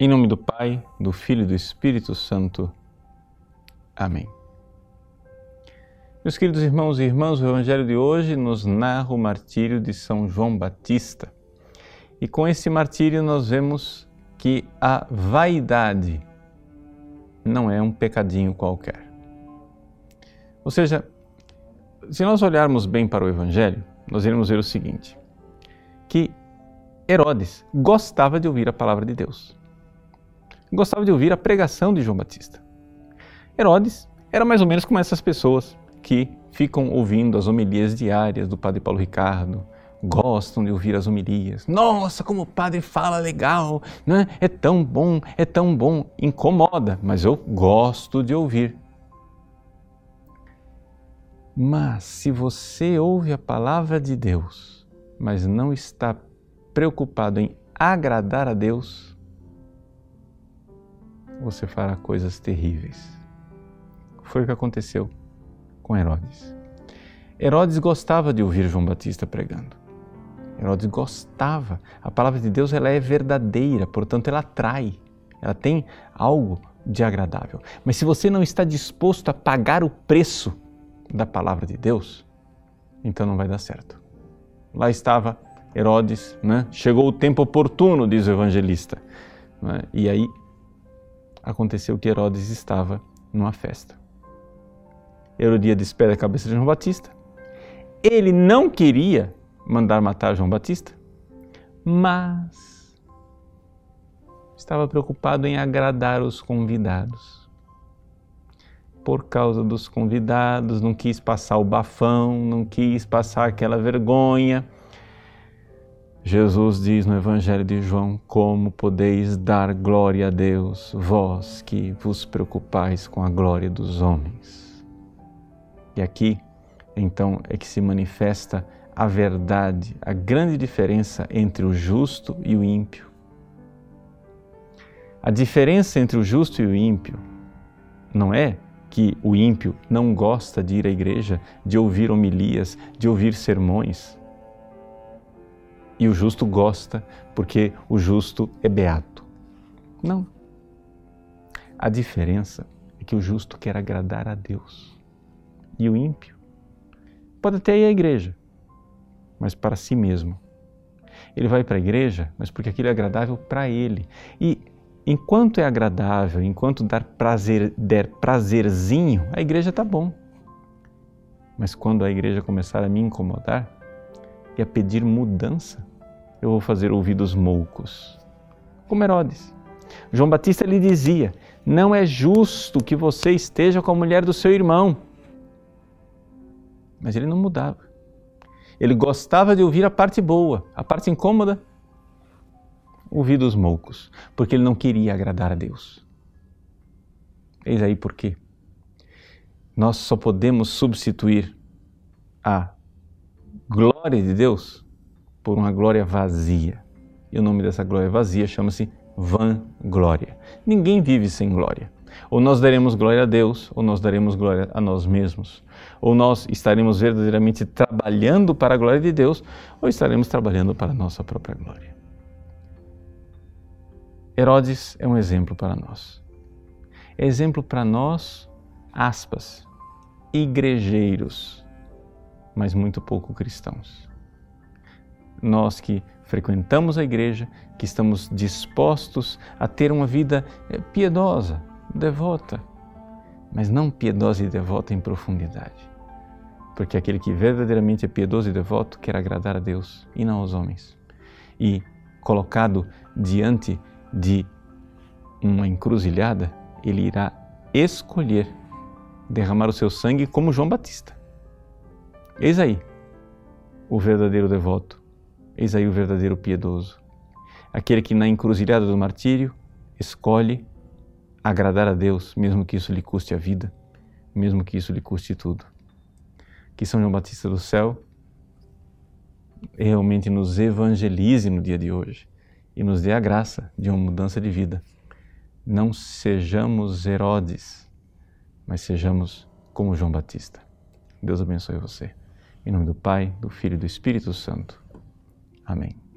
Em nome do Pai, do Filho e do Espírito Santo. Amém. Meus queridos irmãos e irmãs, o Evangelho de hoje nos narra o martírio de São João Batista. E com esse martírio nós vemos que a vaidade não é um pecadinho qualquer. Ou seja, se nós olharmos bem para o Evangelho, nós iremos ver o seguinte: que Herodes gostava de ouvir a palavra de Deus gostava de ouvir a pregação de João Batista. Herodes era mais ou menos como essas pessoas que ficam ouvindo as homilias diárias do Padre Paulo Ricardo, gostam de ouvir as homilias. Nossa, como o padre fala legal, né? é tão bom, é tão bom. Incomoda, mas eu gosto de ouvir. Mas se você ouve a palavra de Deus, mas não está preocupado em agradar a Deus, você fará coisas terríveis. Foi o que aconteceu com Herodes. Herodes gostava de ouvir João Batista pregando. Herodes gostava. A palavra de Deus ela é verdadeira, portanto ela atrai. Ela tem algo de agradável. Mas se você não está disposto a pagar o preço da palavra de Deus, então não vai dar certo. Lá estava Herodes, né? chegou o tempo oportuno, diz o evangelista. Né? E aí aconteceu que Herodes estava numa festa. Herodíades pede a cabeça de João Batista. Ele não queria mandar matar João Batista, mas estava preocupado em agradar os convidados. Por causa dos convidados, não quis passar o bafão, não quis passar aquela vergonha Jesus diz no Evangelho de João: Como podeis dar glória a Deus, vós que vos preocupais com a glória dos homens? E aqui, então, é que se manifesta a verdade, a grande diferença entre o justo e o ímpio. A diferença entre o justo e o ímpio não é que o ímpio não gosta de ir à igreja, de ouvir homilias, de ouvir sermões e o justo gosta porque o justo é beato. Não. A diferença é que o justo quer agradar a Deus e o ímpio pode até ir à igreja, mas para si mesmo. Ele vai para a igreja, mas porque aquilo é agradável para ele. E enquanto é agradável, enquanto dar prazer, der prazerzinho, a igreja está bom. Mas quando a igreja começar a me incomodar e a pedir mudança, eu vou fazer ouvidos moucos. Como Herodes. João Batista lhe dizia: Não é justo que você esteja com a mulher do seu irmão. Mas ele não mudava. Ele gostava de ouvir a parte boa, a parte incômoda, ouvidos moucos, porque ele não queria agradar a Deus. Eis aí por quê. Nós só podemos substituir a glória de Deus por uma glória vazia. E o nome dessa glória vazia chama-se vanglória. Ninguém vive sem glória. Ou nós daremos glória a Deus, ou nós daremos glória a nós mesmos. Ou nós estaremos verdadeiramente trabalhando para a glória de Deus, ou estaremos trabalhando para a nossa própria glória. Herodes é um exemplo para nós. É exemplo para nós, aspas, igrejeiros, mas muito pouco cristãos nós que frequentamos a igreja, que estamos dispostos a ter uma vida eh, piedosa, devota, mas não piedosa e devota em profundidade. Porque aquele que verdadeiramente é piedoso e devoto quer agradar a Deus e não aos homens. E colocado diante de uma encruzilhada, ele irá escolher derramar o seu sangue como João Batista. Eis aí o verdadeiro devoto Eis aí o verdadeiro piedoso, aquele que na encruzilhada do martírio escolhe agradar a Deus, mesmo que isso lhe custe a vida, mesmo que isso lhe custe tudo. Que São João Batista do céu realmente nos evangelize no dia de hoje e nos dê a graça de uma mudança de vida. Não sejamos Herodes, mas sejamos como João Batista. Deus abençoe você. Em nome do Pai, do Filho e do Espírito Santo. Amém.